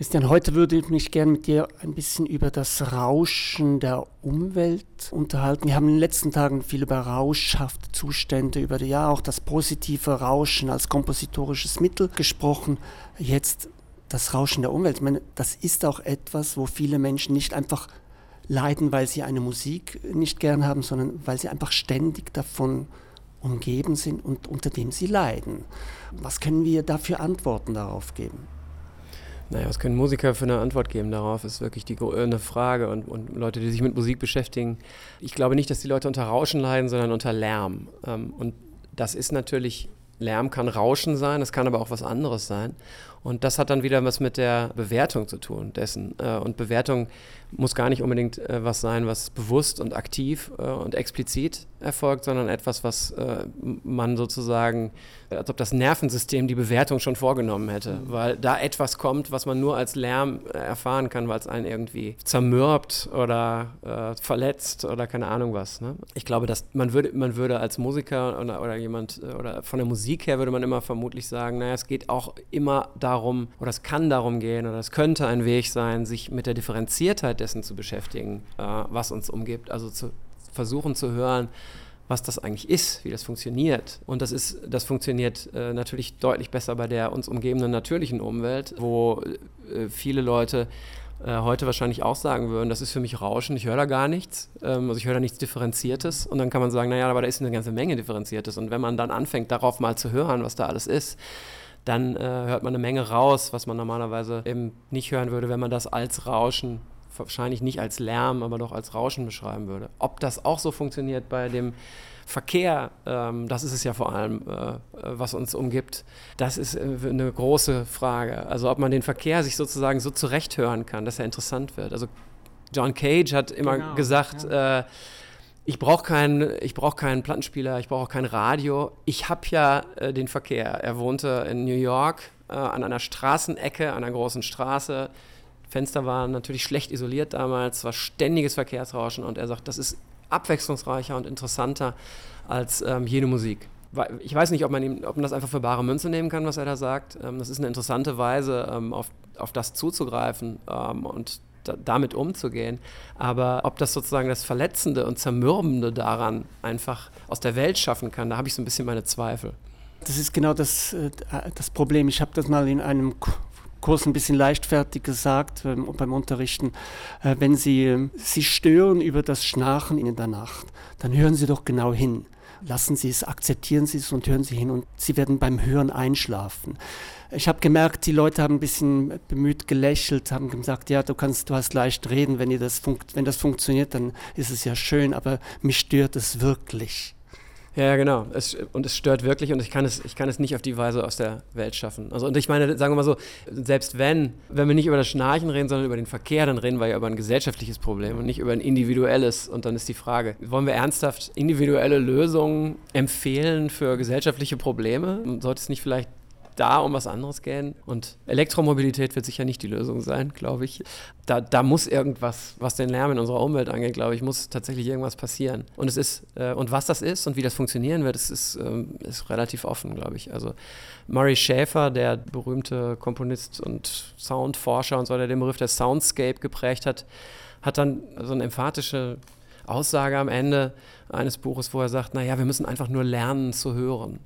Christian, heute würde ich mich gerne mit dir ein bisschen über das Rauschen der Umwelt unterhalten. Wir haben in den letzten Tagen viel über rauschhafte Zustände, über ja auch das positive Rauschen als kompositorisches Mittel gesprochen. Jetzt das Rauschen der Umwelt. Ich meine, das ist auch etwas, wo viele Menschen nicht einfach leiden, weil sie eine Musik nicht gern haben, sondern weil sie einfach ständig davon umgeben sind und unter dem sie leiden. Was können wir dafür Antworten darauf geben? Naja, was können Musiker für eine Antwort geben darauf, ist wirklich die eine Frage. Und, und, Leute, die sich mit Musik beschäftigen, ich glaube nicht, dass die Leute unter Rauschen leiden, sondern unter Lärm. Ähm, und das ist natürlich, Lärm kann Rauschen sein, es kann aber auch was anderes sein. Und das hat dann wieder was mit der Bewertung zu tun dessen. Äh, und Bewertung muss gar nicht unbedingt äh, was sein, was bewusst und aktiv äh, und explizit erfolgt, sondern etwas, was man sozusagen, als ob das Nervensystem die Bewertung schon vorgenommen hätte, mhm. weil da etwas kommt, was man nur als Lärm erfahren kann, weil es einen irgendwie zermürbt oder verletzt oder keine Ahnung was. Ne? Ich glaube, dass man würde, man würde als Musiker oder, oder jemand oder von der Musik her würde man immer vermutlich sagen, naja, es geht auch immer darum, darum, oder es kann darum gehen, oder es könnte ein Weg sein, sich mit der Differenziertheit dessen zu beschäftigen, äh, was uns umgibt. Also zu versuchen zu hören, was das eigentlich ist, wie das funktioniert. Und das ist, das funktioniert äh, natürlich deutlich besser bei der uns umgebenden natürlichen Umwelt, wo äh, viele Leute äh, heute wahrscheinlich auch sagen würden, das ist für mich Rauschen, ich höre da gar nichts, ähm, also ich höre da nichts Differenziertes. Und dann kann man sagen, naja, aber da ist eine ganze Menge Differenziertes. Und wenn man dann anfängt, darauf mal zu hören, was da alles ist, dann äh, hört man eine Menge raus, was man normalerweise eben nicht hören würde, wenn man das als Rauschen, wahrscheinlich nicht als Lärm, aber doch als Rauschen beschreiben würde. Ob das auch so funktioniert bei dem Verkehr, ähm, das ist es ja vor allem, äh, was uns umgibt, das ist äh, eine große Frage. Also ob man den Verkehr sich sozusagen so zurechthören kann, dass er interessant wird. Also John Cage hat immer genau, gesagt, ja. äh, ich brauche keinen, brauch keinen Plattenspieler, ich brauche auch kein Radio. Ich habe ja äh, den Verkehr. Er wohnte in New York äh, an einer Straßenecke, an einer großen Straße. Fenster waren natürlich schlecht isoliert damals, war ständiges Verkehrsrauschen und er sagt, das ist abwechslungsreicher und interessanter als ähm, jede Musik. Ich weiß nicht, ob man, ihm, ob man das einfach für bare Münze nehmen kann, was er da sagt. Ähm, das ist eine interessante Weise, ähm, auf, auf das zuzugreifen ähm, und da, damit umzugehen. Aber ob das sozusagen das Verletzende und Zermürbende daran einfach aus der Welt schaffen kann, da habe ich so ein bisschen meine Zweifel. Das ist genau das, äh, das Problem. Ich habe das mal in einem Kurs ein bisschen leichtfertig gesagt ähm, beim Unterrichten. Äh, wenn Sie äh, sich stören über das Schnarchen in der Nacht, dann hören Sie doch genau hin. Lassen Sie es, akzeptieren Sie es und hören Sie hin und Sie werden beim Hören einschlafen. Ich habe gemerkt, die Leute haben ein bisschen bemüht gelächelt, haben gesagt, ja, du kannst, du hast leicht reden, wenn, ihr das wenn das funktioniert, dann ist es ja schön, aber mich stört es wirklich. Ja, genau. Es, und es stört wirklich und ich kann es, ich kann es nicht auf die Weise aus der Welt schaffen. Also, und ich meine, sagen wir mal so, selbst wenn, wenn wir nicht über das Schnarchen reden, sondern über den Verkehr, dann reden wir ja über ein gesellschaftliches Problem und nicht über ein individuelles. Und dann ist die Frage, wollen wir ernsthaft individuelle Lösungen empfehlen für gesellschaftliche Probleme? Sollte es nicht vielleicht da um was anderes gehen. Und Elektromobilität wird sicher nicht die Lösung sein, glaube ich. Da, da muss irgendwas, was den Lärm in unserer Umwelt angeht, glaube ich, muss tatsächlich irgendwas passieren. Und es ist, äh, und was das ist und wie das funktionieren wird, das ist, ähm, ist relativ offen, glaube ich. Also Murray Schäfer, der berühmte Komponist und Soundforscher und so, der den Begriff der Soundscape geprägt hat, hat dann so eine emphatische Aussage am Ende eines Buches, wo er sagt, naja, wir müssen einfach nur lernen zu hören.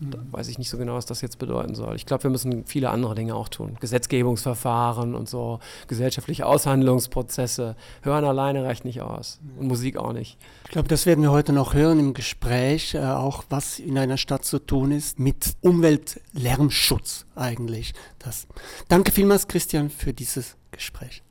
Da weiß ich nicht so genau, was das jetzt bedeuten soll. Ich glaube, wir müssen viele andere Dinge auch tun. Gesetzgebungsverfahren und so, gesellschaftliche Aushandlungsprozesse. Hören alleine reicht nicht aus. Und Musik auch nicht. Ich glaube, das werden wir heute noch hören im Gespräch, äh, auch was in einer Stadt zu tun ist mit Umweltlärmschutz eigentlich. Das. Danke vielmals, Christian, für dieses Gespräch.